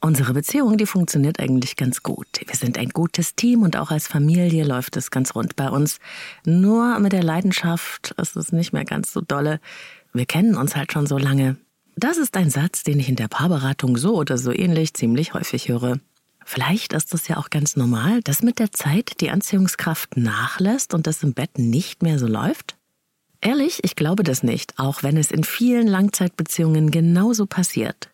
Unsere Beziehung, die funktioniert eigentlich ganz gut. Wir sind ein gutes Team und auch als Familie läuft es ganz rund bei uns. Nur mit der Leidenschaft ist es nicht mehr ganz so dolle. Wir kennen uns halt schon so lange. Das ist ein Satz, den ich in der Paarberatung so oder so ähnlich ziemlich häufig höre. Vielleicht ist es ja auch ganz normal, dass mit der Zeit die Anziehungskraft nachlässt und es im Bett nicht mehr so läuft. Ehrlich, ich glaube das nicht, auch wenn es in vielen Langzeitbeziehungen genauso passiert.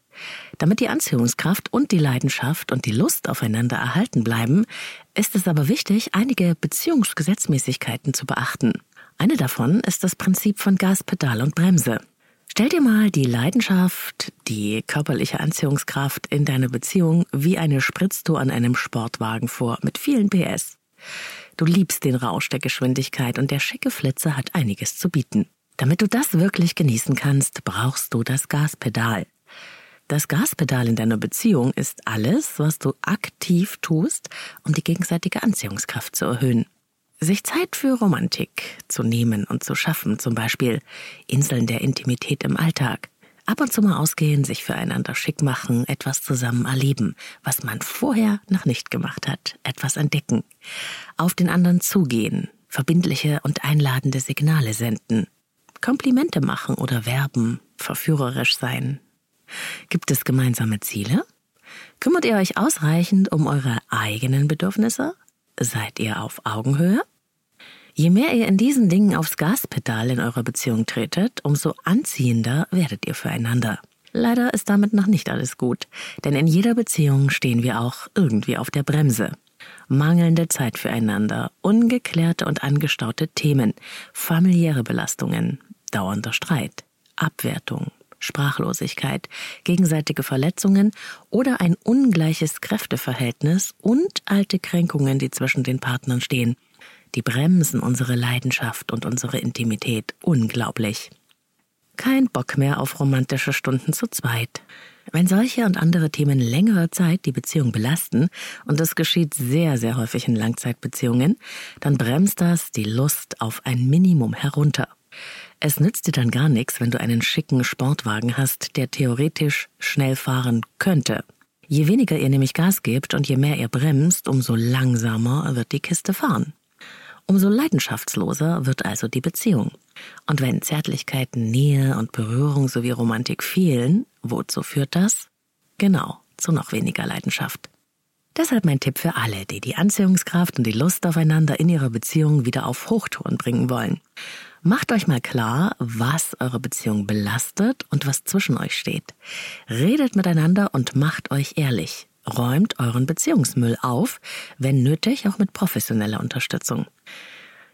Damit die Anziehungskraft und die Leidenschaft und die Lust aufeinander erhalten bleiben, ist es aber wichtig, einige Beziehungsgesetzmäßigkeiten zu beachten. Eine davon ist das Prinzip von Gaspedal und Bremse. Stell dir mal die Leidenschaft, die körperliche Anziehungskraft in deiner Beziehung wie eine Spritztour an einem Sportwagen vor mit vielen PS. Du liebst den Rausch der Geschwindigkeit und der schicke Flitzer hat einiges zu bieten. Damit du das wirklich genießen kannst, brauchst du das Gaspedal. Das Gaspedal in deiner Beziehung ist alles, was du aktiv tust, um die gegenseitige Anziehungskraft zu erhöhen. Sich Zeit für Romantik zu nehmen und zu schaffen, zum Beispiel Inseln der Intimität im Alltag. Ab und zu mal ausgehen, sich füreinander schick machen, etwas zusammen erleben, was man vorher noch nicht gemacht hat, etwas entdecken. Auf den anderen zugehen, verbindliche und einladende Signale senden. Komplimente machen oder werben, verführerisch sein, Gibt es gemeinsame Ziele? Kümmert ihr euch ausreichend um eure eigenen Bedürfnisse? Seid ihr auf Augenhöhe? Je mehr ihr in diesen Dingen aufs Gaspedal in eurer Beziehung tretet, umso anziehender werdet ihr füreinander. Leider ist damit noch nicht alles gut, denn in jeder Beziehung stehen wir auch irgendwie auf der Bremse. Mangelnde Zeit füreinander, ungeklärte und angestaute Themen, familiäre Belastungen, dauernder Streit, Abwertung, Sprachlosigkeit, gegenseitige Verletzungen oder ein ungleiches Kräfteverhältnis und alte Kränkungen, die zwischen den Partnern stehen. Die bremsen unsere Leidenschaft und unsere Intimität unglaublich. Kein Bock mehr auf romantische Stunden zu zweit. Wenn solche und andere Themen längere Zeit die Beziehung belasten, und das geschieht sehr, sehr häufig in Langzeitbeziehungen, dann bremst das die Lust auf ein Minimum herunter. Es nützt dir dann gar nichts, wenn du einen schicken Sportwagen hast, der theoretisch schnell fahren könnte. Je weniger ihr nämlich Gas gebt und je mehr ihr bremst, umso langsamer wird die Kiste fahren. Umso leidenschaftsloser wird also die Beziehung. Und wenn Zärtlichkeiten, Nähe und Berührung sowie Romantik fehlen, wozu führt das? Genau, zu noch weniger Leidenschaft. Deshalb mein Tipp für alle, die die Anziehungskraft und die Lust aufeinander in ihrer Beziehung wieder auf Hochtouren bringen wollen. Macht euch mal klar, was eure Beziehung belastet und was zwischen euch steht. Redet miteinander und macht euch ehrlich. Räumt euren Beziehungsmüll auf, wenn nötig auch mit professioneller Unterstützung.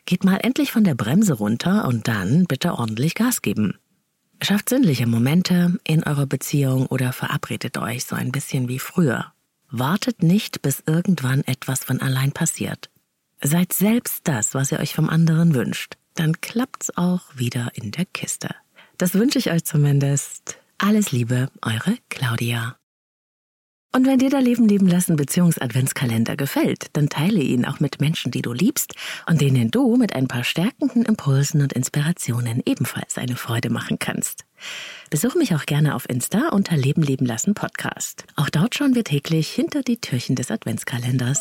Geht mal endlich von der Bremse runter und dann bitte ordentlich Gas geben. Schafft sinnliche Momente in eurer Beziehung oder verabredet euch so ein bisschen wie früher. Wartet nicht, bis irgendwann etwas von allein passiert. Seid selbst das, was ihr euch vom anderen wünscht dann klappt's auch wieder in der Kiste. Das wünsche ich euch zumindest. Alles Liebe, eure Claudia. Und wenn dir der Leben leben lassen Beziehungs-Adventskalender gefällt, dann teile ihn auch mit Menschen, die du liebst und denen du mit ein paar stärkenden Impulsen und Inspirationen ebenfalls eine Freude machen kannst. Besuch mich auch gerne auf Insta unter Leben leben lassen Podcast. Auch dort schauen wir täglich hinter die Türchen des Adventskalenders.